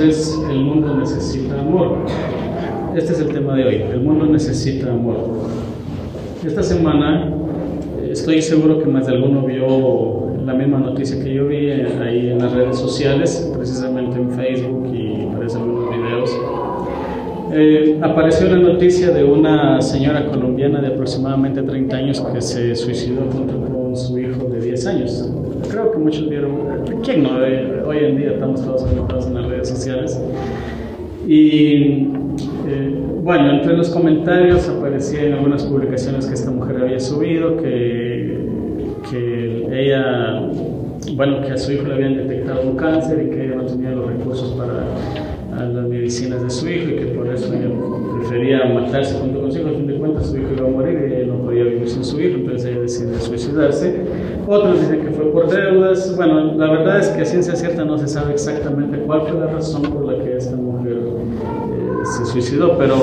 es el mundo necesita amor. Este es el tema de hoy, el mundo necesita amor. Esta semana estoy seguro que más de alguno vio la misma noticia que yo vi ahí en las redes sociales, precisamente en Facebook y parece algunos videos. Eh, apareció la noticia de una señora colombiana de aproximadamente 30 años que se suicidó junto con su hijo de 10 años. Creo que muchos vieron, ¿quién no? Eh, hoy en día estamos todos conectados en las redes sociales. Y bueno, entre los comentarios aparecían algunas publicaciones que esta mujer había subido, que, que ella, bueno, que a su hijo le habían detectado un cáncer y que ella no tenía los recursos para las medicinas de su hijo y que por eso ella prefería matarse junto con su hijo. A fin de cuentas, su hijo iba a morir y ella no podía vivir sin su hijo, entonces ella decide suicidarse. Otros dicen que fue por deudas. Bueno, la verdad es que a ciencia cierta no se sabe exactamente cuál fue la razón por la que esta mujer se suicidó, pero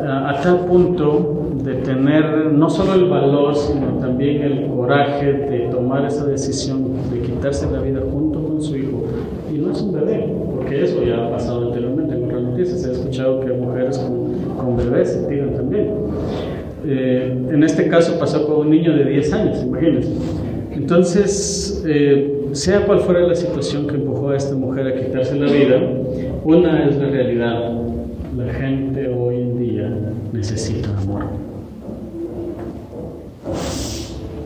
a, tal punto de tener no solo el valor, sino también el coraje de tomar esa decisión de quitarse la vida junto con su hijo. Y no es un bebé, porque eso ya ha pasado anteriormente en otras noticias. Ha escuchado que mujeres con, bebés tiran también. Eh, en este caso pasó con un niño de 10 años, imagínense. Entonces, eh, sea cual fuera la situación que empujó a esta mujer a quitarse la vida, una es la realidad la gente hoy en día necesita amor.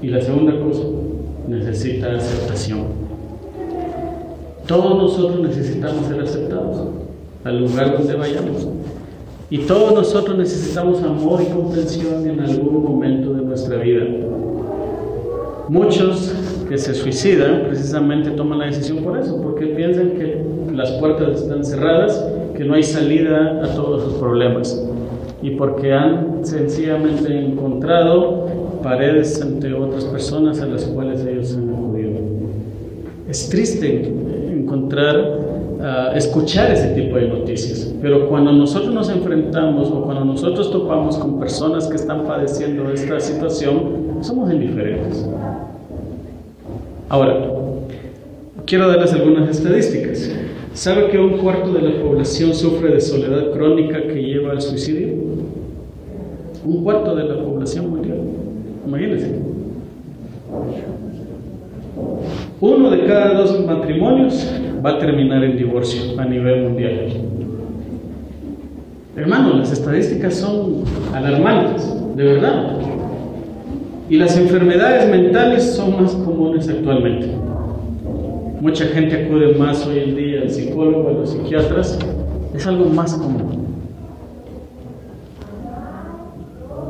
Y la segunda cosa, necesita aceptación. Todos nosotros necesitamos ser aceptados al lugar donde vayamos. Y todos nosotros necesitamos amor y comprensión en algún momento de nuestra vida. Muchos que se suicidan precisamente toman la decisión por eso, porque piensan que las puertas están cerradas que no hay salida a todos sus problemas y porque han sencillamente encontrado paredes ante otras personas a las cuales ellos han acudido. Es triste encontrar, ah, escuchar ese tipo de noticias, pero cuando nosotros nos enfrentamos o cuando nosotros topamos con personas que están padeciendo esta situación, somos indiferentes. Ahora, quiero darles algunas estadísticas. ¿Sabe que un cuarto de la población sufre de soledad crónica que lleva al suicidio? Un cuarto de la población mundial. Imagínense. Uno de cada dos matrimonios va a terminar en divorcio a nivel mundial. Hermano, las estadísticas son alarmantes, de verdad. Y las enfermedades mentales son más comunes actualmente. Mucha gente acude más hoy en día al psicólogo, a los psiquiatras. Es algo más común.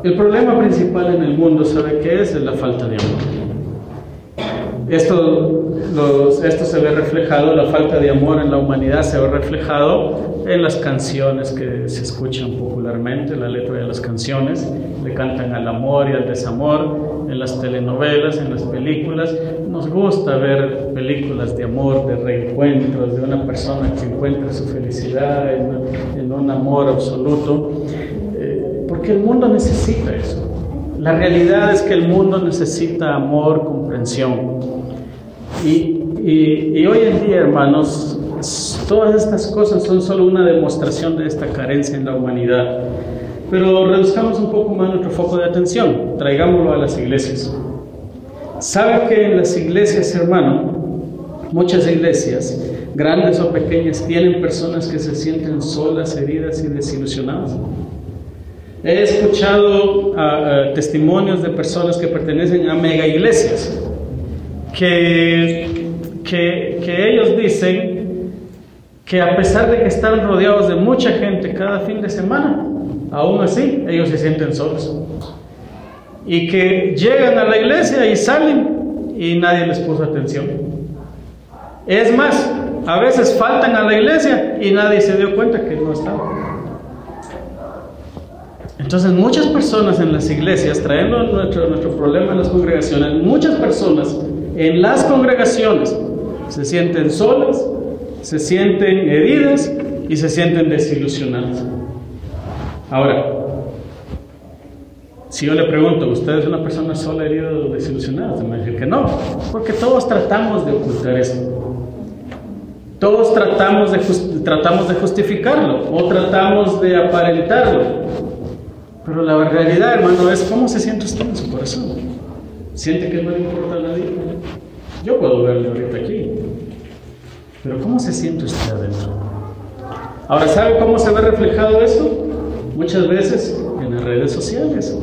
El problema principal en el mundo, ¿sabe qué es? Es la falta de amor. Esto, esto se ve reflejado, la falta de amor en la humanidad se ve reflejado en las canciones que se escuchan popularmente, la letra de las canciones, le cantan al amor y al desamor, en las telenovelas, en las películas. Nos gusta ver películas de amor, de reencuentros, de una persona que encuentra su felicidad en, un amor absoluto, eh, porque el mundo necesita eso. La realidad es que el mundo necesita amor, comprensión. Y, hoy en día, hermanos, todas estas cosas son solo una demostración de esta carencia en la humanidad. Pero reduzcamos un poco más nuestro foco de atención, traigámoslo a las iglesias. ¿Sabe que en las iglesias, hermano, muchas iglesias, grandes o pequeñas, tienen personas que se sienten solas, heridas y desilusionadas? He escuchado testimonios de personas que pertenecen a mega iglesias, que, que, que ellos dicen que a pesar de que están rodeados de mucha gente cada fin de semana, Aún así, ellos se sienten solos. Y que llegan a la iglesia y salen y nadie les puso atención. Es más, a veces faltan a la iglesia y nadie se dio cuenta que no estaban. Entonces muchas personas en las iglesias, trayendo nuestro, nuestro problema en las congregaciones, muchas personas en las congregaciones se sienten solas, se sienten heridas y se sienten desilusionadas. Ahora, si yo le pregunto, ¿usted es una persona sola, herida o desilusionada? Se me dice que no, porque todos tratamos de ocultar esto. Todos tratamos de, tratamos de justificarlo o tratamos de aparentarlo. Pero la realidad, hermano, es cómo se siente usted en su corazón. ¿Siente que no le importa nadie? Yo puedo verle ahorita aquí. Pero ¿cómo se siente usted adentro? Ahora, ¿sabe cómo se ve reflejado eso? Muchas veces en las redes sociales.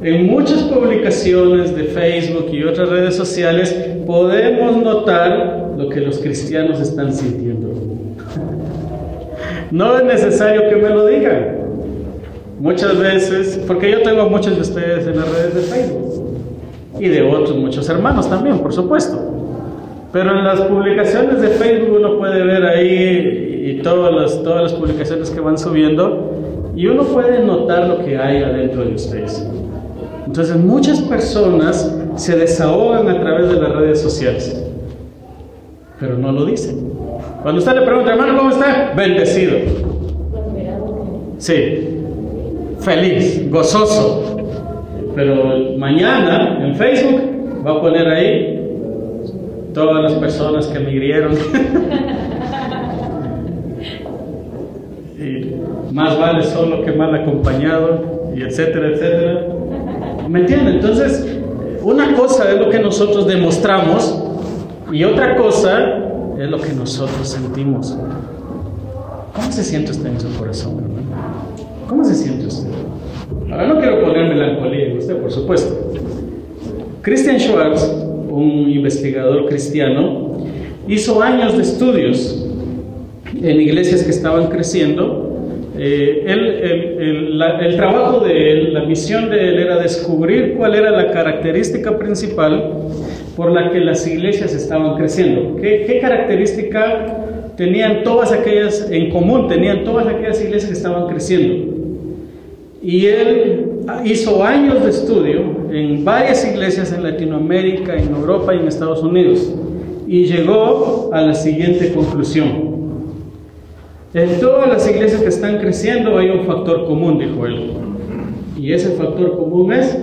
En muchas publicaciones de Facebook y otras redes sociales podemos notar lo que los cristianos están sintiendo. No es necesario que me lo digan. Muchas veces, porque yo tengo a muchos de ustedes en las redes de Facebook y de otros muchos hermanos también, por supuesto. Pero en las publicaciones de Facebook uno puede ver ahí y todas las, todas las publicaciones que van subiendo y uno puede notar lo que hay adentro de ustedes. Entonces muchas personas se desahogan a través de las redes sociales, pero no lo dicen. Cuando usted le pregunta, hermano, ¿cómo está? Bendecido. Sí, feliz, gozoso. Pero mañana en Facebook va a poner ahí todas las personas que me hirieron. y más vale solo que mal acompañado, y etcétera, etcétera. ¿Me entienden? Entonces, una cosa es lo que nosotros demostramos y otra cosa es lo que nosotros sentimos. ¿Cómo se siente usted en su corazón, hermano? ¿Cómo se siente usted? Ahora no quiero poner melancolía en usted, por supuesto. Christian Schwartz, un investigador cristiano, hizo años de estudios en iglesias que estaban creciendo eh, el, trabajo de él, la misión de él era descubrir cuál era la característica principal por la que las iglesias estaban creciendo. ¿Qué, qué característica tenían todas aquellas en común? Tenían todas aquellas iglesias que estaban creciendo. Y él hizo años de estudio en varias iglesias en Latinoamérica, en Europa y en Estados Unidos. Y llegó a la siguiente conclusión. En todas las iglesias que están creciendo hay un factor común, dijo él. Y ese factor común es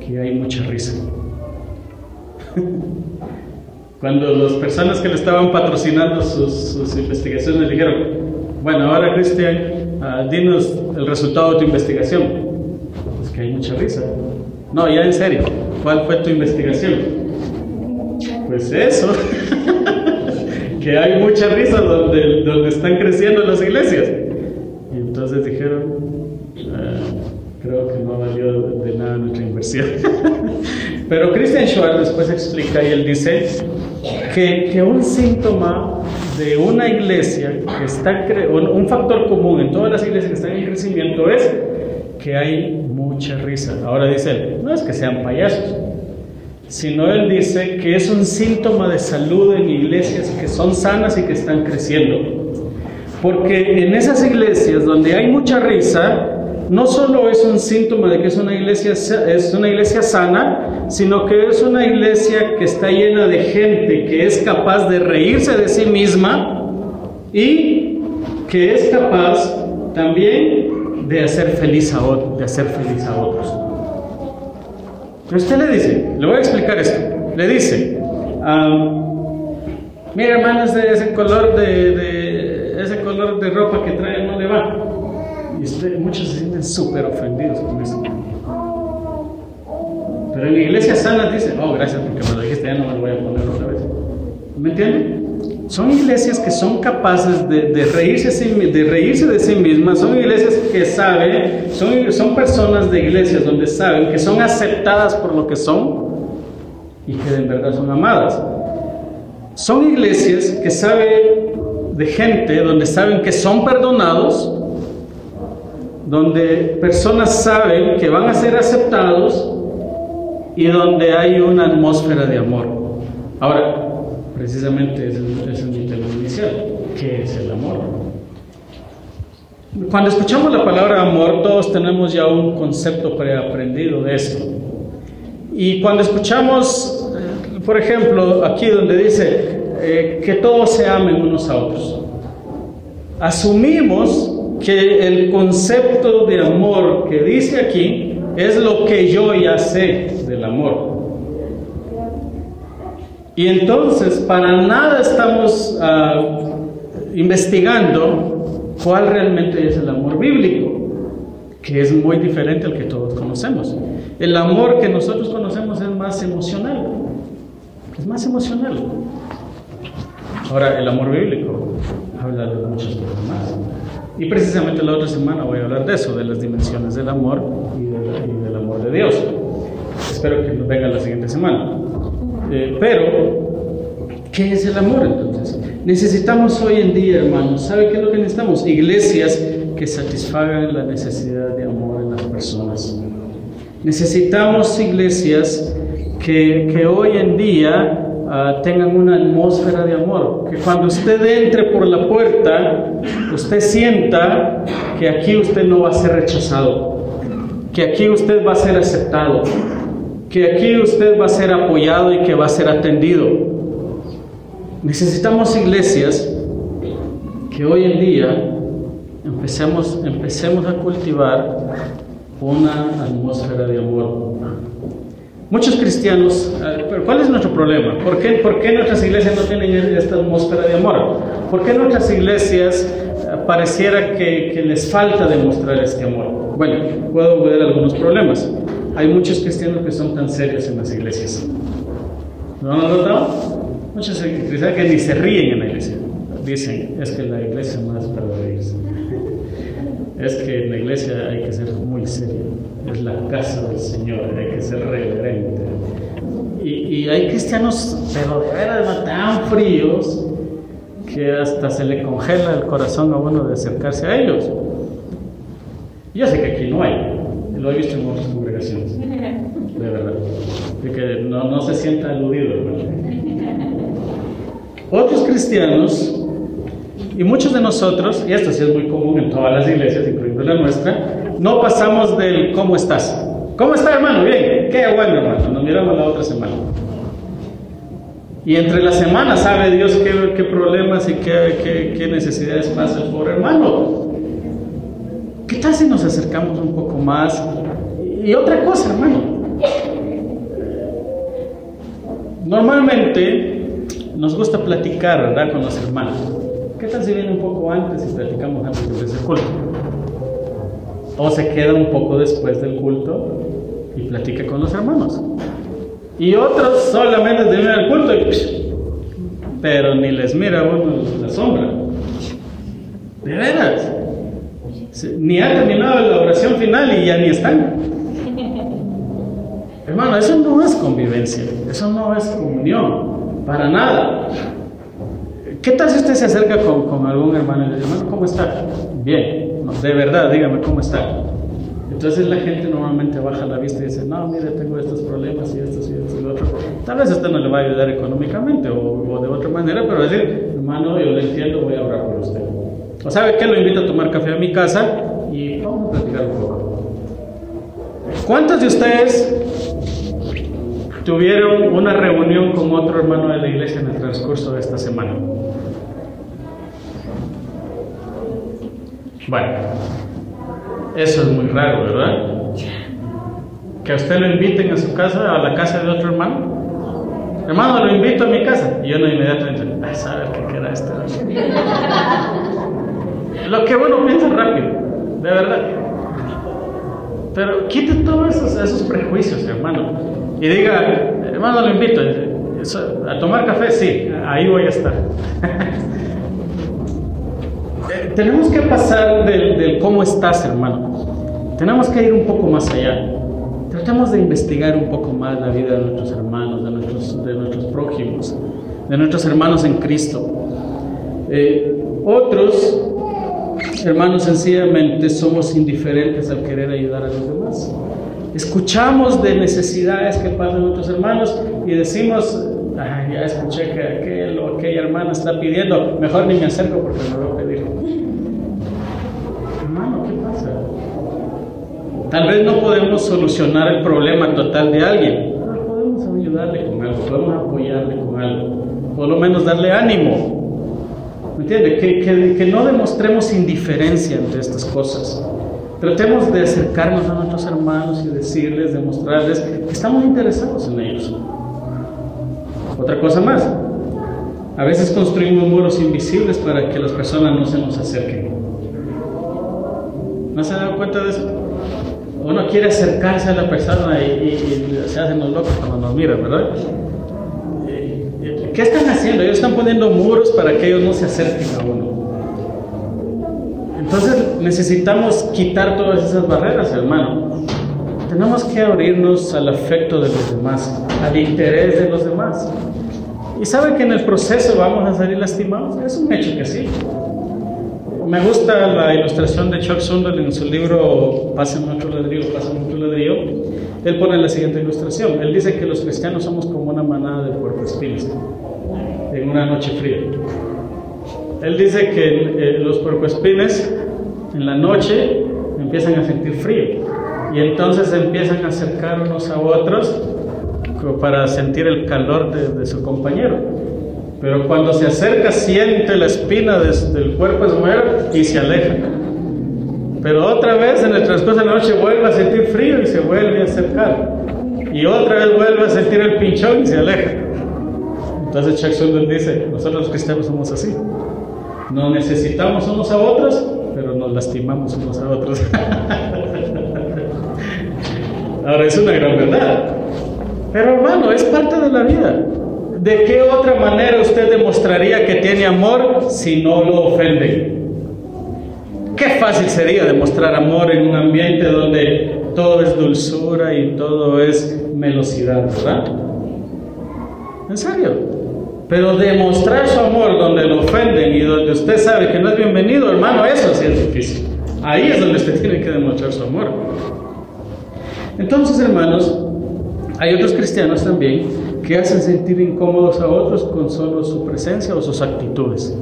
que hay mucha risa. Cuando las personas que le estaban patrocinando sus, investigaciones le dijeron, bueno, ahora Cristian, ah, dinos el resultado de tu investigación. Pues que hay mucha risa. No, ya en serio, ¿cuál fue tu investigación? Pues eso. que hay mucha risa donde, donde están creciendo las iglesias. Y entonces dijeron, ah, creo que no valió de nada nuestra inversión. Pero Christian Schwartz después explica y él dice que, que un síntoma de una iglesia que está, un factor común en todas las iglesias que están en crecimiento es que hay mucha risa. Ahora dice él, no es que sean payasos, sino él dice que es un síntoma de salud en iglesias que son sanas y que están creciendo. Porque en esas iglesias donde hay mucha risa, no solo es un síntoma de que es una iglesia, es una iglesia sana, sino que es una iglesia que está llena de gente que es capaz de reírse de sí misma y que es capaz también de hacer feliz a, de hacer feliz a otros. Pero usted le dice, le voy a explicar esto, le dice, mira hermano, ese, color de, ese color de ropa que trae no le va. Y muchos se sienten súper ofendidos con eso. Pero en la iglesia sana dice, oh, gracias porque me lo dijiste, ya no me lo voy a poner otra vez. ¿Me entienden? Son iglesias que son capaces de, reírse, de reírse de sí mismas, son iglesias que saben, son, son personas de iglesias donde saben que son aceptadas por lo que son y que en verdad son amadas. Son iglesias que saben de gente donde saben que son perdonados, donde personas saben que van a ser aceptados y donde hay una atmósfera de amor. Ahora, precisamente es el, es mi tema inicial, ¿qué es el amor? Cuando escuchamos la palabra amor, todos tenemos ya un concepto preaprendido de esto. Y cuando escuchamos, eh, por ejemplo, aquí donde dice eh, que todos se amen unos a otros, asumimos que el concepto de amor que dice aquí es lo que yo ya sé del amor. Y entonces, para nada estamos ah, investigando cuál realmente es el amor bíblico, que es muy diferente al que todos conocemos. El amor que nosotros conocemos es más emocional, es más emocional. Ahora, el amor bíblico habla de muchas cosas más. Y precisamente la otra semana voy a hablar de eso, de las dimensiones del amor y, del amor de Dios. Espero que nos venga la siguiente semana. Eh, pero, ¿qué es el amor entonces? Necesitamos hoy en día, hermanos, ¿sabe qué es lo que necesitamos? Iglesias que satisfagan la necesidad de amor en las personas. Necesitamos iglesias que, que hoy en día Ah, tengan una atmósfera de amor. Que cuando usted entre por la puerta, usted sienta que aquí usted no va a ser rechazado, que aquí usted va a ser aceptado, que aquí usted va a ser apoyado y que va a ser atendido. Necesitamos iglesias que hoy en día empecemos, empecemos a cultivar una atmósfera de amor. Muchos cristianos, eh, pero ¿cuál es nuestro problema? ¿Por qué, ¿Por qué nuestras iglesias no tienen esta atmósfera de amor? ¿Por qué nuestras iglesias eh, pareciera que, les falta demostrar este amor? Bueno, puedo ver algunos problemas. Hay muchos cristianos que son tan serios en las iglesias. ¿No han notado? Muchos cristianos que ni se ríen en la iglesia. Dicen, es que la iglesia es para reírse. Es que en la iglesia hay que ser muy serio es la casa del Señor, hay que ser reverente. Y, hay cristianos, pero de veras tan fríos que hasta se le congela el corazón a uno de acercarse a ellos. Yo sé que aquí no hay, lo he visto en otras congregaciones, de verdad, de que no, no se sienta aludido. Otros cristianos, y muchos de nosotros, y esto sí es muy común en todas las iglesias, incluyendo la nuestra, no pasamos del ¿cómo estás? ¿Cómo está hermano? Bien, qué bueno hermano, nos miramos la otra semana. Y entre la semana sabe Dios qué, problemas y qué, qué, necesidades pasa el pobre hermano. ¿Qué tal si nos acercamos un poco más? Y otra cosa, hermano. Normalmente nos gusta platicar, ¿verdad? Con los hermanos. ¿Qué tal si viene un poco antes y platicamos antes de ese culto? O se queda un poco después del culto y platica con los hermanos. Y otros solamente terminan el culto y, pero ni les mira uno la sombra. De veras. Ni ha terminado la oración final y ya ni están. Hermano, eso no es convivencia, eso no es comunión, para nada. ¿Qué tal si usted se acerca con, algún hermano y le dice, hermano, ¿cómo está? Bien, de verdad, dígame cómo está. Entonces la gente normalmente baja la vista y dice, no, mire, tengo estos problemas y estos y estos y lo otro. Tal vez usted no le va a ayudar económicamente o, de otra manera, pero decir, hermano, yo le entiendo, voy a orar por usted. O sabe que lo invito a tomar café a mi casa y vamos a platicar un poco. ¿Cuántos de ustedes tuvieron una reunión con otro hermano de la iglesia en el transcurso de esta semana? Bueno, eso es muy raro, ¿verdad? Que a usted lo inviten a su casa, a la casa de otro hermano. Hermano, lo invito a mi casa. Y yo no inmediatamente, a saber qué queda esto. lo que uno piensa rápido, de verdad. Pero quite todos esos, esos prejuicios, hermano. Y diga, hermano, lo invito. A tomar café, sí, ahí voy a estar. tenemos que pasar del, cómo estás, hermano. Tenemos que ir un poco más allá. Tratemos de investigar un poco más la vida de nuestros hermanos, de nuestros, prójimos, de nuestros hermanos en Cristo. Eh, otros hermanos sencillamente somos indiferentes al querer ayudar a los demás. Escuchamos de necesidades que pasan nuestros hermanos y decimos, ya escuché que aquel o aquella hermana está pidiendo, mejor ni me acerco porque me voy a pedir. Hermano, ¿qué pasa? Tal vez no podemos solucionar el problema total de alguien, pero podemos ayudarle con algo, podemos apoyarle con algo, por lo menos darle ánimo. ¿Me entiende? Que, que, que no demostremos indiferencia ante estas cosas. Tratemos de acercarnos a nuestros hermanos y decirles, demostrarles que estamos interesados en ellos. Otra cosa más. A veces construimos muros invisibles para que las personas no se nos acerquen. ¿No se dan cuenta de eso? Uno quiere acercarse a la persona y, se hacen los locos cuando nos miran, ¿verdad? ¿Qué están haciendo? Ellos están poniendo muros para que ellos no se acerquen a uno. Entonces necesitamos quitar todas esas barreras, hermano. Tenemos que abrirnos al afecto de los demás, al interés de los demás. Y sabe que en el proceso vamos a salir lastimados. Es un hecho que sí. Me gusta la ilustración de Chuck Swindoll en su libro Pasen otro ladrillo, Pasen otro ladrillo. Él pone la siguiente ilustración. Él dice que los cristianos somos como una manada de puercoespines en una noche fría. Él dice que eh, los puercoespines en la noche empiezan a sentir frío y entonces empiezan a acercar unos a otros para sentir el calor de, de su compañero. Pero cuando se acerca siente la espina del cuerpo de su mujer y se aleja. Pero otra vez en el transcurso de la noche vuelve a sentir frío y se vuelve a acercar. Y otra vez vuelve a sentir el pinchón y se aleja. Entonces Chuck Swindoll dice, nosotros los cristianos somos así. Nos necesitamos unos a otros, pero nos lastimamos unos a otros. Ahora es una gran verdad. Pero hermano, es parte de la vida. ¿De qué otra manera usted demostraría que tiene amor si no lo ofende? Qué fácil sería demostrar amor en un ambiente donde todo es dulzura y todo es melosidad, ¿verdad? En serio. Pero demostrar su amor donde lo ofenden y donde usted sabe que no es bienvenido, hermano, eso sí es difícil. Ahí es donde usted tiene que demostrar su amor. Entonces, hermanos, hay otros cristianos también que hacen sentir incómodos a otros con solo su presencia o sus actitudes.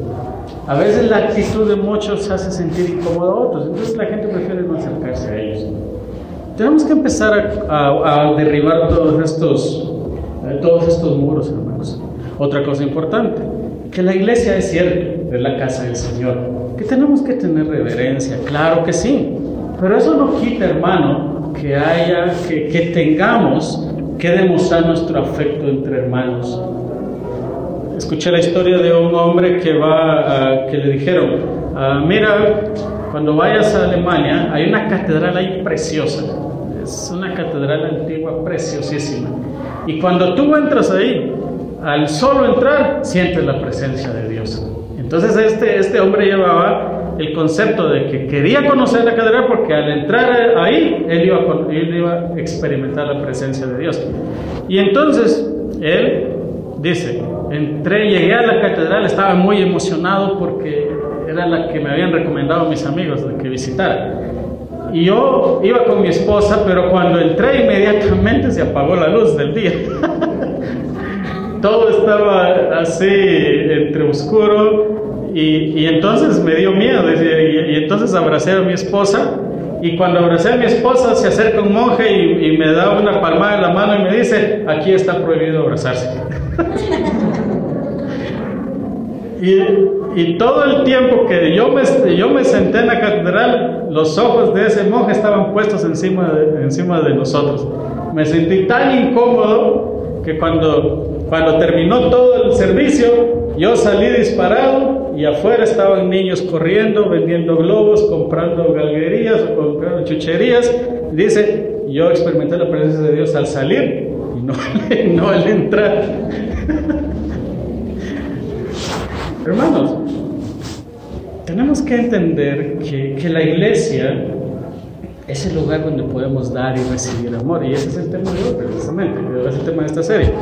A veces la actitud de muchos hace sentir incómodo a otros, entonces la gente prefiere no acercarse a ellos. Tenemos que empezar a, derribar todos estos, eh, todos estos muros, hermanos. Otra cosa importante, que la iglesia es cierto, es la casa del Señor, que tenemos que tener reverencia, claro que sí, pero eso no quita, hermano, que haya, que, que tengamos que demostrar nuestro afecto entre hermanos. Escuché la historia de un hombre que va, que le dijeron, ah, mira, cuando vayas a Alemania hay una catedral ahí preciosa, es una catedral antigua preciosísima. Y cuando tú entras ahí, al solo entrar, sientes la presencia de Dios. Entonces este, este hombre llevaba el concepto de que quería conocer la catedral porque al entrar ahí él iba, él iba a experimentar la presencia de Dios. Y entonces él dice, entré, llegué a la catedral, estaba muy emocionado porque era la que me habían recomendado mis amigos de que visitara. Y yo iba con mi esposa, pero cuando entré inmediatamente se apagó la luz del día. Todo estaba así entre oscuro y, entonces me dio miedo, y, entonces abracé a mi esposa, y cuando abracé a mi esposa se acerca un monje y, me da una palmada en la mano y me dice, aquí está prohibido abrazarse. y, todo el tiempo que yo me, yo me senté en la catedral, los ojos de ese monje estaban puestos encima de, encima de nosotros. Me sentí tan incómodo que cuando, cuando terminó todo el servicio, yo salí disparado y afuera estaban niños corriendo, vendiendo globos, comprando galguerías comprando chucherías. Dice, yo experimenté la presencia de Dios al salir y no, no al entrar. Hermanos, tenemos que entender que, que, la iglesia es el lugar donde podemos dar y recibir amor. Y ese es el tema de hoy, precisamente, es el tema de esta serie.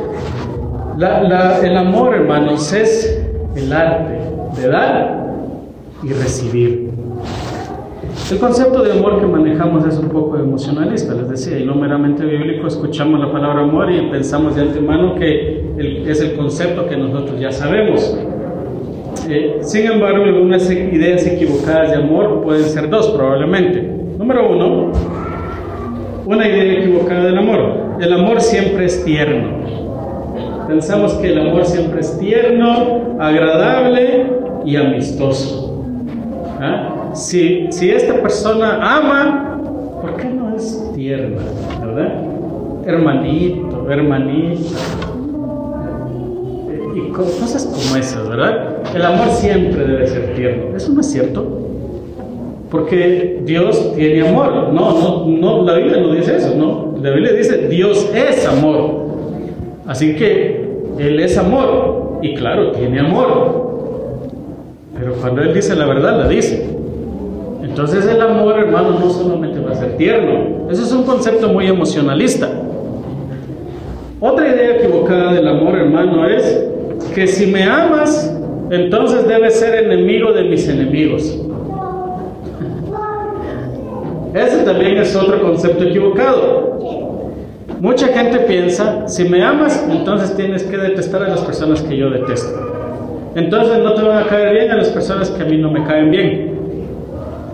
El amor, hermanos, es el arte de dar y recibir. El concepto de amor que manejamos es un poco emocionalista, les decía, y no meramente bíblico. Escuchamos la palabra amor y pensamos de antemano que es el concepto que nosotros ya sabemos. Eh, sin embargo, algunas ideas equivocadas de amor pueden ser dos, probablemente. Número uno, una idea equivocada del amor. El amor siempre es tierno. Pensamos que el amor siempre es tierno, agradable y amistoso. ¿Ah? Si, si esta persona ama, ¿por qué no es tierna? ¿Verdad? Hermanito, hermanita. cosas como esas, ¿verdad? El amor siempre debe ser tierno. Eso no es cierto. Porque Dios tiene amor. No, no, no, la Biblia no dice eso, ¿no? La Biblia dice Dios es amor. Así que Él es amor. Y claro, tiene amor. Pero cuando Él dice la verdad, la dice. Entonces el amor, hermano, no solamente va a ser tierno. Eso es un concepto muy emocionalista. Otra idea equivocada del amor, hermano, es que si me amas, entonces debes ser enemigo de mis enemigos. Ese también es otro concepto equivocado. Mucha gente piensa, si me amas, entonces tienes que detestar a las personas que yo detesto. Entonces no te van a caer bien a las personas que a mí no me caen bien.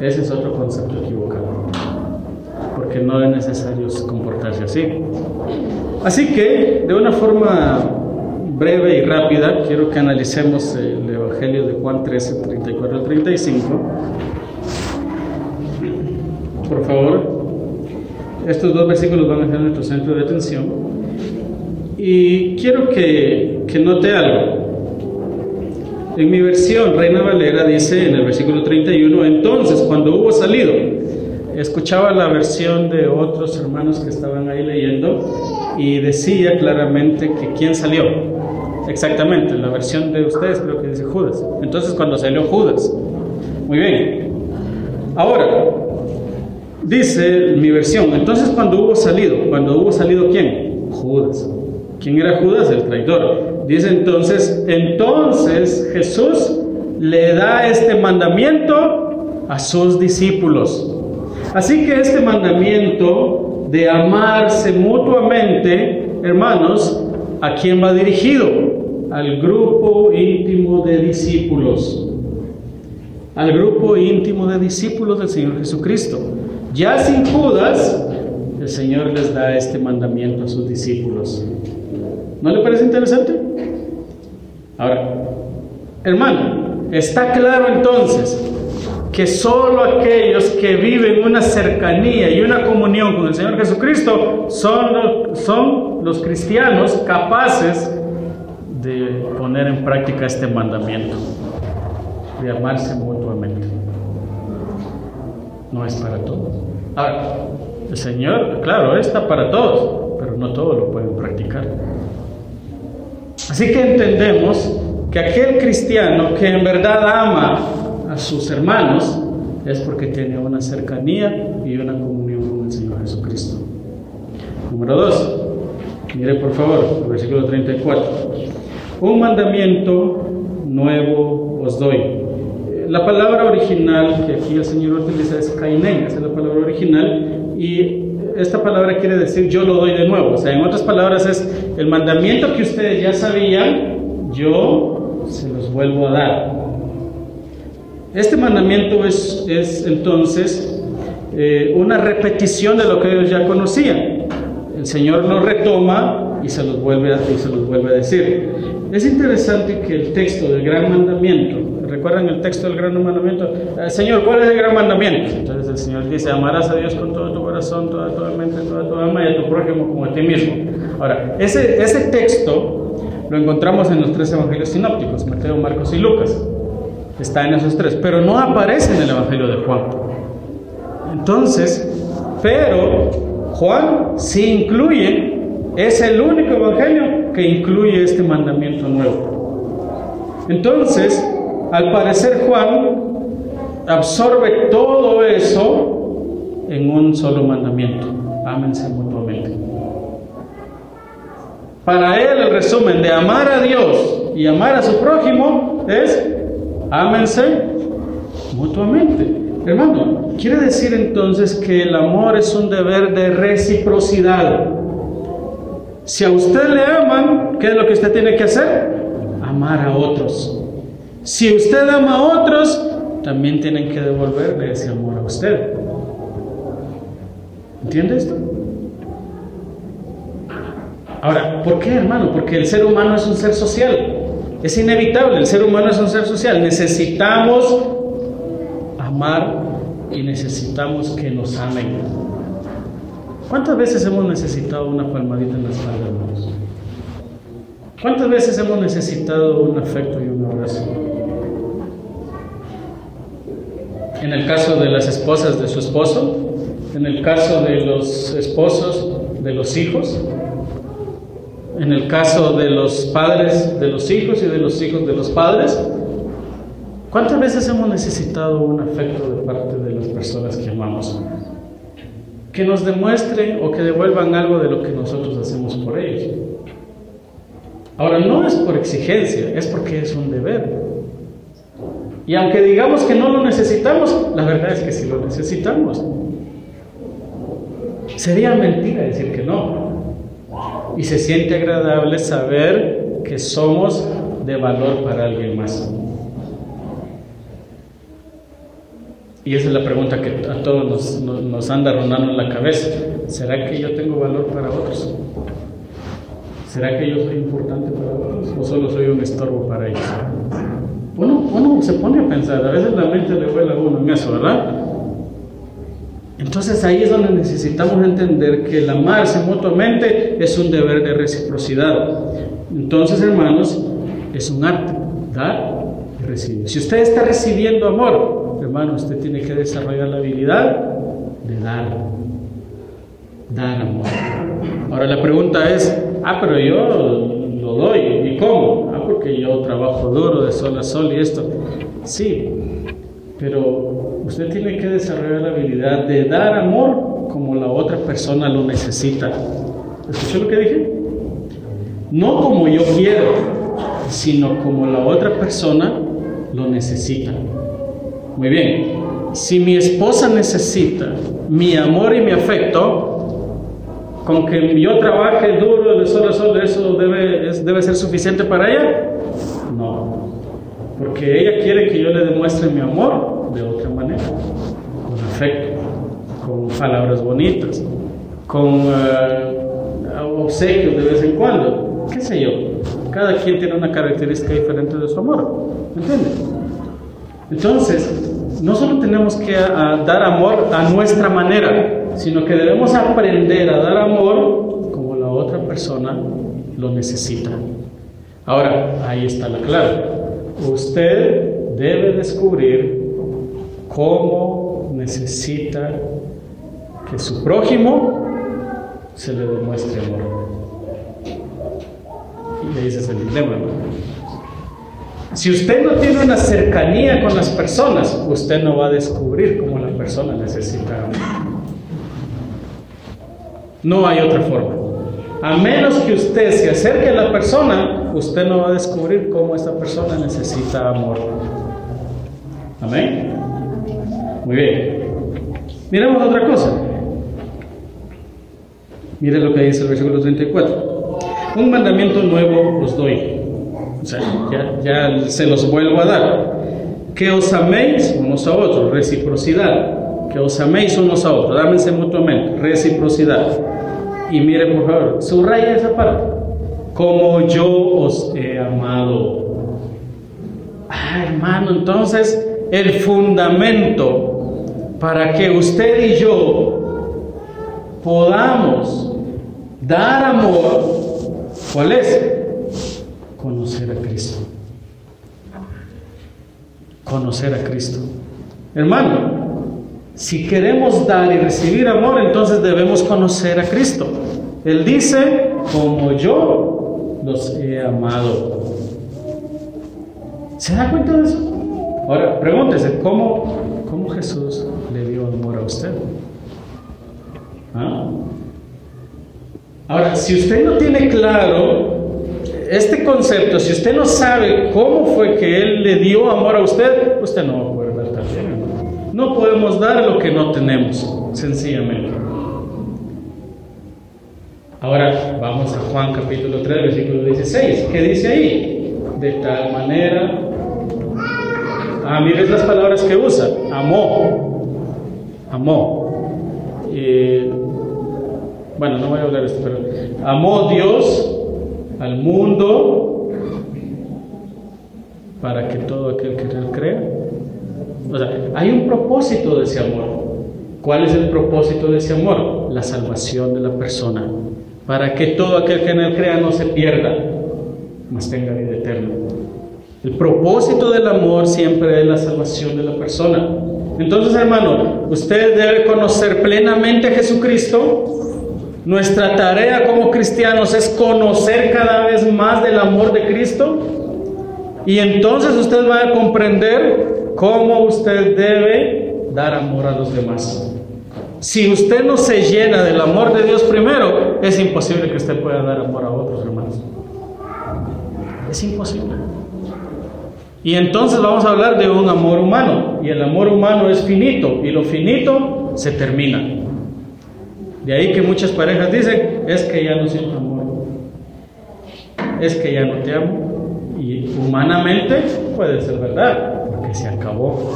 Ese es otro concepto equivocado. Porque no es necesario comportarse así. Así que, de una forma breve y rápida, quiero que analicemos el Evangelio de Juan 13, 34 al 35 por favor. Estos dos versículos van a ser nuestro centro de atención. Y quiero que, que note algo. En mi versión, Reina Valera dice en el versículo 31, entonces cuando hubo salido, escuchaba la versión de otros hermanos que estaban ahí leyendo y decía claramente que quién salió. Exactamente, la versión de ustedes creo que dice Judas. Entonces cuando salió Judas. Muy bien. Ahora, Dice mi versión, entonces cuando hubo salido, cuando hubo salido quién? Judas. ¿Quién era Judas? El traidor. Dice entonces, entonces Jesús le da este mandamiento a sus discípulos. Así que este mandamiento de amarse mutuamente, hermanos, ¿a quién va dirigido? Al grupo íntimo de discípulos. Al grupo íntimo de discípulos del Señor Jesucristo. Ya sin Judas, el Señor les da este mandamiento a sus discípulos. ¿No le parece interesante? Ahora, hermano, está claro entonces que solo aquellos que viven una cercanía y una comunión con el Señor Jesucristo son, son los cristianos capaces de poner en práctica este mandamiento, de amarse mutuamente no es para todos. Ahora, el Señor, claro, está para todos, pero no todos lo pueden practicar. Así que entendemos que aquel cristiano que en verdad ama a sus hermanos es porque tiene una cercanía y una comunión con el Señor Jesucristo. Número dos, mire por favor, versículo 34. Un mandamiento nuevo os doy la palabra original que aquí el Señor utiliza es kainen, esa es la palabra original, y esta palabra quiere decir yo lo doy de nuevo. O sea, en otras palabras es el mandamiento que ustedes ya sabían, yo se los vuelvo a dar. Este mandamiento es, es entonces eh, una repetición de lo que ellos ya conocían. El Señor lo retoma y se los vuelve a, y se los vuelve a decir. Es interesante que el texto del gran mandamiento ¿Recuerdan el texto del gran mandamiento? Eh, Señor, ¿cuál es el gran mandamiento? Entonces el Señor dice, amarás a Dios con todo tu corazón, toda tu mente, toda tu alma y a tu prójimo como a ti mismo. Ahora, ese, ese texto lo encontramos en los tres evangelios sinópticos, Mateo, Marcos y Lucas. Está en esos tres, pero no aparece en el evangelio de Juan. Entonces, pero Juan sí incluye, es el único evangelio que incluye este mandamiento nuevo. Entonces, al parecer Juan absorbe todo eso en un solo mandamiento. Ámense mutuamente. Para él el resumen de amar a Dios y amar a su prójimo es ámense mutuamente. Hermano, quiere decir entonces que el amor es un deber de reciprocidad. Si a usted le aman, ¿qué es lo que usted tiene que hacer? Amar a otros. Si usted ama a otros, también tienen que devolverle ese amor a usted. ¿Entiende esto? Ahora, ¿por qué, hermano? Porque el ser humano es un ser social. Es inevitable, el ser humano es un ser social. Necesitamos amar y necesitamos que nos amen. ¿Cuántas veces hemos necesitado una palmadita en la espalda, hermanos? ¿Cuántas veces hemos necesitado un afecto y un abrazo? En el caso de las esposas de su esposo, en el caso de los esposos de los hijos, en el caso de los padres de los hijos y de los hijos de los padres. ¿Cuántas veces hemos necesitado un afecto de parte de las personas que amamos? Que nos demuestren o que devuelvan algo de lo que nosotros hacemos por ellos. Ahora, no es por exigencia, es porque es un deber. Y aunque digamos que no lo necesitamos, la verdad es que sí lo necesitamos. Sería mentira decir que no. Y se siente agradable saber que somos de valor para alguien más. Y esa es la pregunta que a todos nos, anda rondando en la cabeza. ¿Será que yo tengo valor para otros? ¿Será que yo soy importante para otros? ¿O solo soy un estorbo para ellos? Uno, uno se pone a pensar, a veces la mente le vuela a uno en eso, ¿verdad? Entonces ahí es donde necesitamos entender que el amarse mutuamente es un deber de reciprocidad. Entonces, hermanos, es un arte, dar y recibir. Si usted está recibiendo amor, hermano, usted tiene que desarrollar la habilidad de dar. Dar amor. Ahora la pregunta es, ah, pero yo lo doy, ¿y cómo? Ah, porque yo trabajo duro de sol a sol y esto. Sí, pero usted tiene que desarrollar la habilidad de dar amor como la otra persona lo necesita. ¿Escuchó lo que dije? No como yo quiero, sino como la otra persona lo necesita. Muy bien, si mi esposa necesita mi amor y mi afecto, con que yo trabaje duro de sol a sol, ¿eso debe, debe ser suficiente para ella? No, porque ella quiere que yo le demuestre mi amor de otra manera, con afecto, con palabras bonitas, con uh, obsequios de vez en cuando, qué sé yo. Cada quien tiene una característica diferente de su amor, ¿entiendes? Entonces, no solo tenemos que dar amor a nuestra manera, sino que debemos aprender a dar amor como la otra persona lo necesita. Ahora, ahí está la clave. Usted debe descubrir cómo necesita que su prójimo se le demuestre amor. Y ese es el dilema. Si usted no tiene una cercanía con las personas, usted no va a descubrir cómo la persona necesita. No hay otra forma. A menos que usted se acerque a la persona, usted no va a descubrir cómo esta persona necesita amor. Amén. Muy bien. Miremos otra cosa. Miren lo que dice el versículo 34. Un mandamiento nuevo os doy. O sea, ya, ya se los vuelvo a dar. Que os améis unos a otros, reciprocidad. Que os améis unos a otros, dámense mutuamente, reciprocidad. Y miren por favor, subraya esa parte. Como yo os he amado. Ah, hermano, entonces el fundamento para que usted y yo podamos dar amor, ¿cuál es? Conocer a Cristo. Conocer a Cristo. Hermano, si queremos dar y recibir amor, entonces debemos conocer a Cristo. Él dice, como yo los he amado. ¿Se da cuenta de eso? Ahora, pregúntese, ¿cómo, cómo Jesús le dio amor a usted. ¿Ah? Ahora, si usted no tiene claro este concepto, si usted no sabe cómo fue que Él le dio amor a usted, usted no va a poder dar también. No podemos dar lo que no tenemos, sencillamente. Ahora vamos a Juan capítulo 3, versículo 16. ¿Qué dice ahí? De tal manera... Ah, mires las palabras que usa. Amó amó. bueno, no voy a hablar de esto, pero amó Dios al mundo para que todo aquel que él crea. O sea, hay un propósito de ese amor. ¿Cuál es el propósito de ese amor? La salvación de la persona. Para que todo aquel que en él crea no se pierda, mas tenga vida eterna. El propósito del amor siempre es la salvación de la persona. Entonces, hermano, usted debe conocer plenamente a Jesucristo. Nuestra tarea como cristianos es conocer cada vez más del amor de Cristo. Y entonces usted va a comprender cómo usted debe dar amor a los demás. Si usted no se llena del amor de Dios primero, es imposible que usted pueda dar amor a otros hermanos. Es imposible. Y entonces vamos a hablar de un amor humano. Y el amor humano es finito. Y lo finito se termina. De ahí que muchas parejas dicen, es que ya no siento amor. Es que ya no te amo. Y humanamente puede ser verdad, porque se acabó.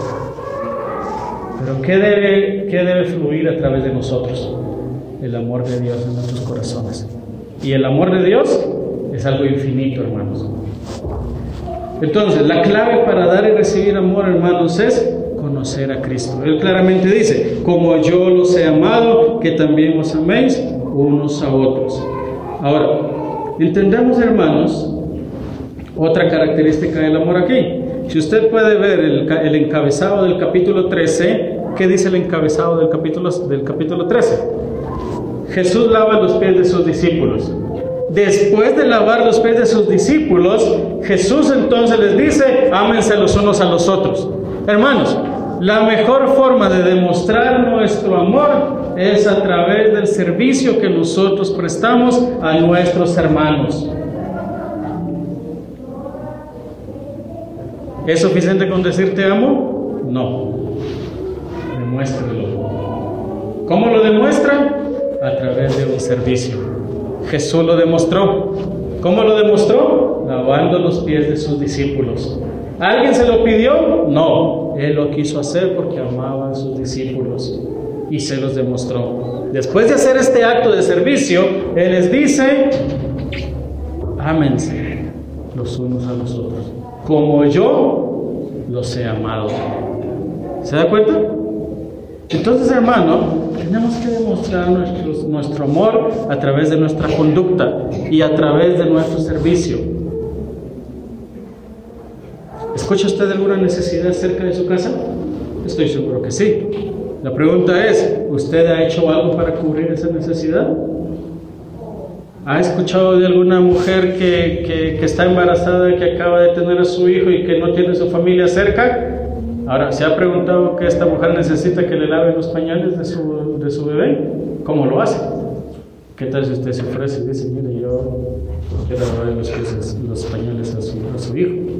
Pero ¿qué debe, ¿qué debe fluir a través de nosotros? El amor de Dios en nuestros corazones. Y el amor de Dios es algo infinito, hermanos. Entonces, la clave para dar y recibir amor, hermanos, es conocer a Cristo. Él claramente dice, como yo los he amado, que también os améis unos a otros. Ahora, entendemos, hermanos, otra característica del amor aquí. Si usted puede ver el, el, encabezado del capítulo 13, ¿qué dice el encabezado del capítulo, del capítulo 13? Jesús lava los pies de sus discípulos. Después de lavar los pies de sus discípulos, Jesús entonces les dice, ámense los unos a los otros. Hermanos, la mejor forma de demostrar nuestro amor es a través del servicio que nosotros prestamos a nuestros hermanos. ¿Es suficiente con decir te amo? No. Demuéstrelo. ¿Cómo lo demuestra? A través de un servicio. Jesús lo demostró. ¿Cómo lo demostró? Lavando los pies de sus discípulos. ¿Alguien se lo pidió? No. Él lo quiso hacer porque amaba a sus discípulos y se los demostró. Después de hacer este acto de servicio, Él les dice, ámense los unos a los otros como yo los he amado. ¿Se da cuenta? Entonces, hermano, tenemos que demostrar nuestro, nuestro amor a través de nuestra conducta y a través de nuestro servicio. ¿Escucha usted alguna necesidad cerca de su casa? Estoy seguro que sí. La pregunta es, ¿usted ha hecho algo para cubrir esa necesidad? ¿Ha escuchado de alguna mujer que, que, está embarazada, que acaba de tener a su hijo y que no tiene su familia cerca? Ahora, ¿se ha preguntado que esta mujer necesita que le lave los pañales de su, de su bebé? ¿Cómo lo hace? ¿Qué tal si usted se ofrece y dice, mire, yo quiero lavar los, pañales su, a su hijo?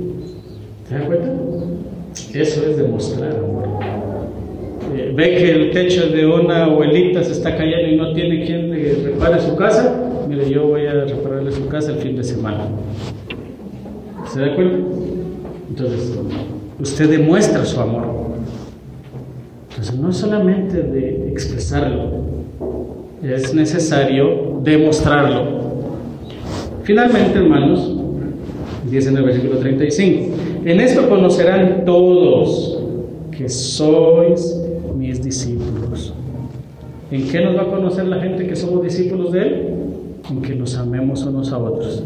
¿Se da cuenta? Eso es demostrar amor. Eh, ve que el techo de una abuelita se está cayendo y no tiene quien le repare su casa, mire, yo voy a repararle su casa el fin de semana. ¿Se da cuenta? Entonces, usted demuestra su amor. Entonces, no es solamente de expresarlo, es necesario demostrarlo. Finalmente, hermanos, dice en el versículo 35, en esto conocerán todos que sois mis discípulos. ¿En qué nos va a conocer la gente que somos discípulos de Él? En que nos amemos unos a otros.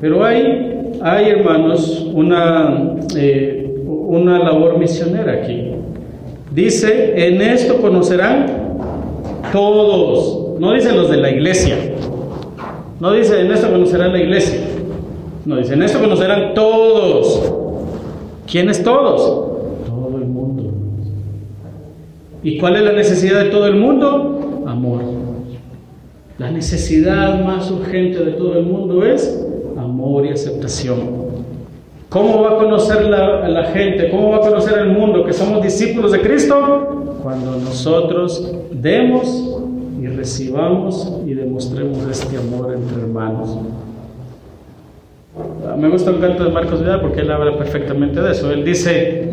Pero hay, hay hermanos, una, eh, una labor misionera aquí. Dice, en esto conocerán todos. No dice los de la iglesia. No dice, en esto conocerán la iglesia. No dice, en esto conocerán todos. ¿Quiénes todos? Todo el mundo. ¿Y cuál es la necesidad de todo el mundo? Amor. La necesidad más urgente de todo el mundo es amor y aceptación. ¿Cómo va a conocer la, la, gente? ¿Cómo va a conocer el mundo que somos discípulos de Cristo? Cuando nosotros demos y recibamos y demostremos este amor entre hermanos. Me gusta el canto de Marcos Vidal porque él habla perfectamente de eso. Él dice,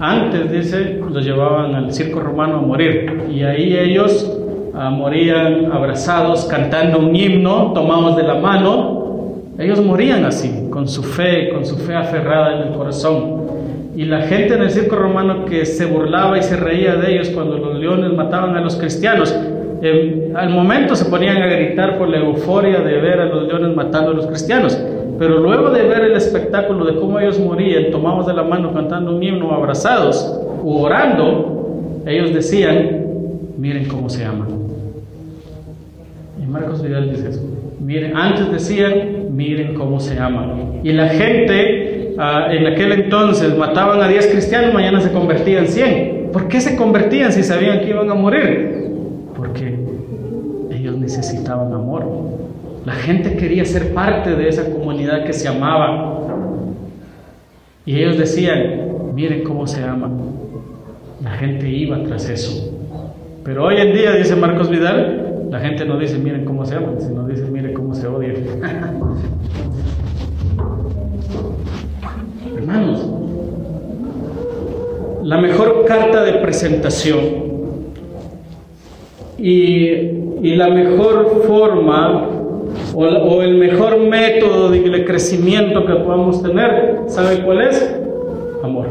antes dice, los llevaban al circo romano a morir y ahí ellos uh, morían abrazados, cantando un himno, tomados de la mano. Ellos morían así, con su fe, con su fe aferrada en el corazón. Y la gente en el circo romano que se burlaba y se reía de ellos cuando los leones mataban a los cristianos, eh, al momento se ponían a gritar por la euforia de ver a los leones matando a los cristianos. Pero luego de ver el espectáculo de cómo ellos morían, tomados de la mano cantando un himno, abrazados u orando, ellos decían, miren cómo se aman. Y Marcos Vidal dice eso. Miren, antes decían, miren cómo se aman. Y la gente ah, en aquel entonces mataban a 10 cristianos, mañana se convertían en 100. ¿Por qué se convertían si sabían que iban a morir? Porque ellos necesitaban amor. La gente quería ser parte de esa comunidad que se amaba. Y ellos decían, miren cómo se aman. La gente iba tras eso. Pero hoy en día, dice Marcos Vidal, la gente no dice miren cómo se aman, sino dice miren cómo se odian. Hermanos, la mejor carta de presentación y, y la mejor forma o, el mejor método de crecimiento que podamos tener, ¿sabe cuál es? Amor.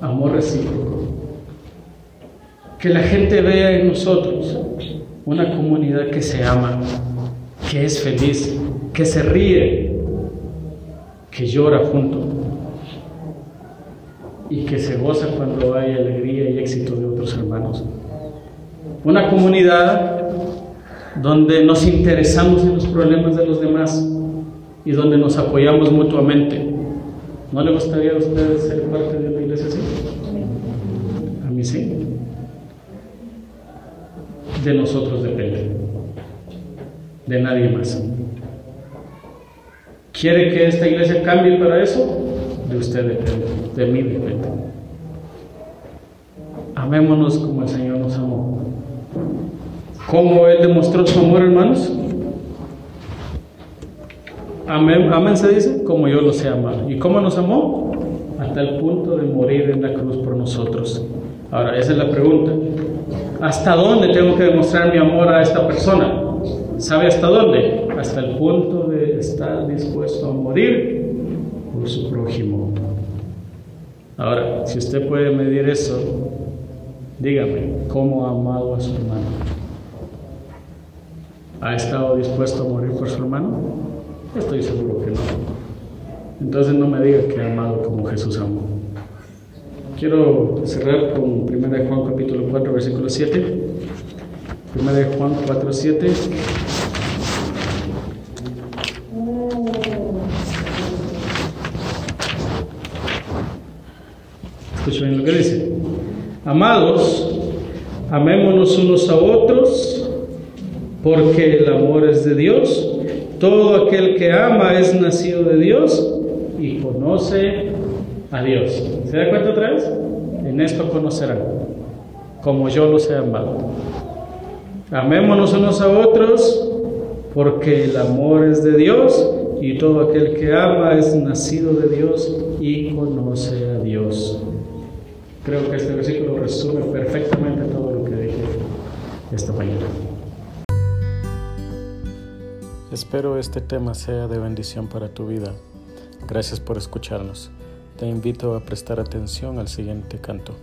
Amor recíproco que la gente vea en nosotros una comunidad que se ama, que es feliz, que se ríe, que llora junto y que se goza cuando hay alegría y éxito de otros hermanos. Una comunidad donde nos interesamos en los problemas de los demás y donde nos apoyamos mutuamente. ¿No le gustaría a ustedes ser parte de una iglesia así? A mí sí de nosotros depende, de nadie más. ¿Quiere que esta iglesia cambie para eso? De usted depende, de mí depende. Amémonos como el Señor nos amó. ¿Cómo Él demostró su amor, hermanos? Amén, amén se dice, como yo los he amado. ¿Y cómo nos amó? Hasta el punto de morir en la cruz por nosotros. Ahora, esa es la pregunta. ¿Hasta dónde tengo que demostrar mi amor a esta persona? ¿Sabe hasta dónde? Hasta el punto de estar dispuesto a morir por su prójimo. Ahora, si usted puede medir eso, dígame, ¿cómo ha amado a su hermano? ¿Ha estado dispuesto a morir por su hermano? Estoy seguro que no. Entonces no me diga que ha amado como Jesús amó. Quiero cerrar con 1 de Juan capítulo 4 versículo 7. 1 de Juan 4, 7. Escuchen lo que dice. Amados, amémonos unos a otros, porque el amor es de Dios. Todo aquel que ama es nacido de Dios y conoce a Dios. ¿Se da cuenta otra vez? En esto conocerán, como yo los he amado. Amémonos unos a otros, porque el amor es de Dios y todo aquel que ama es nacido de Dios y conoce a Dios. Creo que este versículo resume perfectamente todo lo que dije esta mañana. Espero este tema sea de bendición para tu vida. Gracias por escucharnos. Te invito a prestar atención al siguiente canto.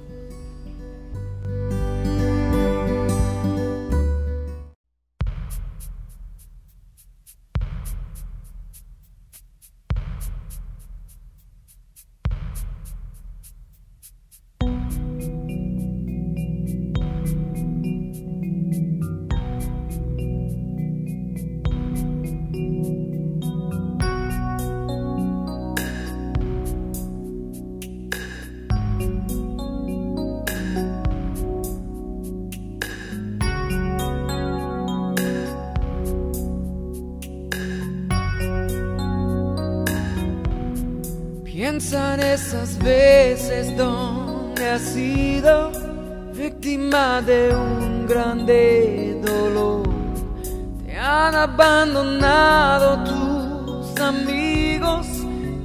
Han abandonado tus amigos,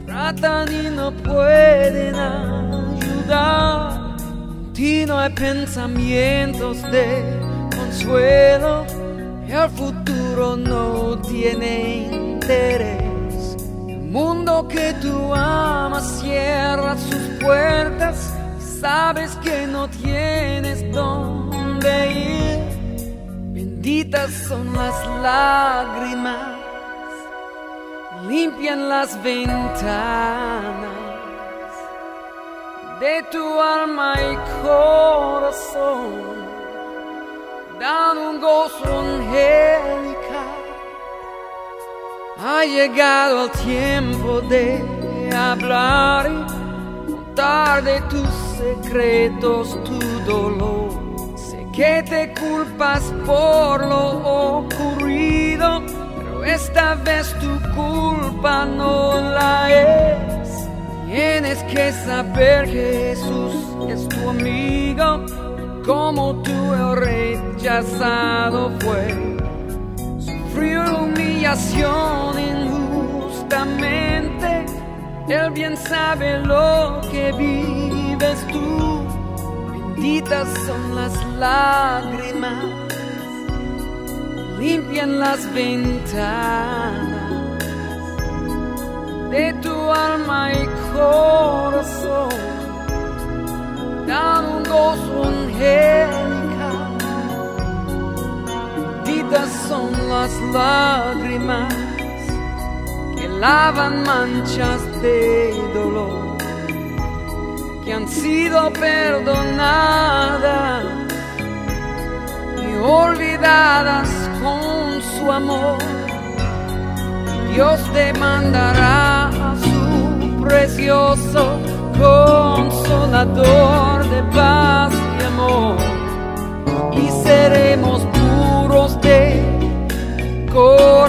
tratan y no pueden ayudar. Ti no hay pensamientos de consuelo, el futuro no tiene interés mundo que tú amas cierra sus puertas, sabes que no tienes dónde ir. Benditas son las lágrimas limpian las ventanas de tu alma y corazón, dan un gozo angelical. Ha llegado el tiempo de hablar y contar de tus secretos, tu dolor. Que te culpas por lo ocurrido, pero esta vez tu culpa no la es. Tienes que saber que Jesús es tu amigo, como tú el rechazado fue. Sufrió humillación injustamente, Él bien sabe lo que vives tú. Benditas son las lágrimas, limpian las ventanas de tu alma y corazón, dan un gozo angelical. Benditas son las lágrimas que lavan manchas de dolor, que han sido perdonadas y olvidadas con su amor. Dios te mandará a su precioso consolador de paz y amor y seremos puros de corazón,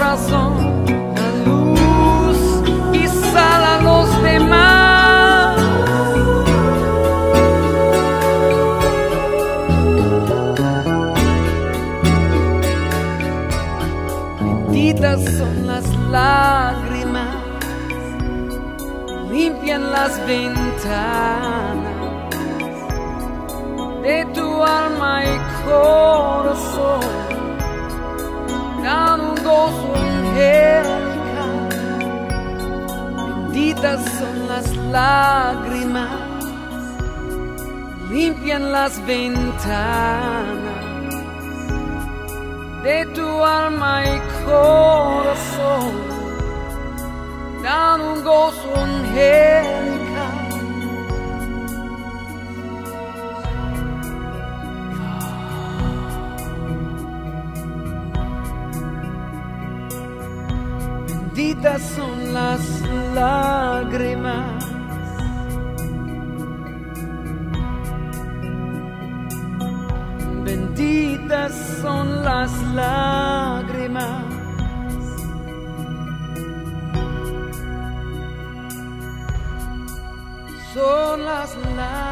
las ventanas de tu alma y corazón, dan un gozo angelical. Benditas son las lágrimas, limpian las ventanas de tu alma y corazón, dan un. Benditas son las lágrimas. Benditas son las lágrimas. Son las lágrimas.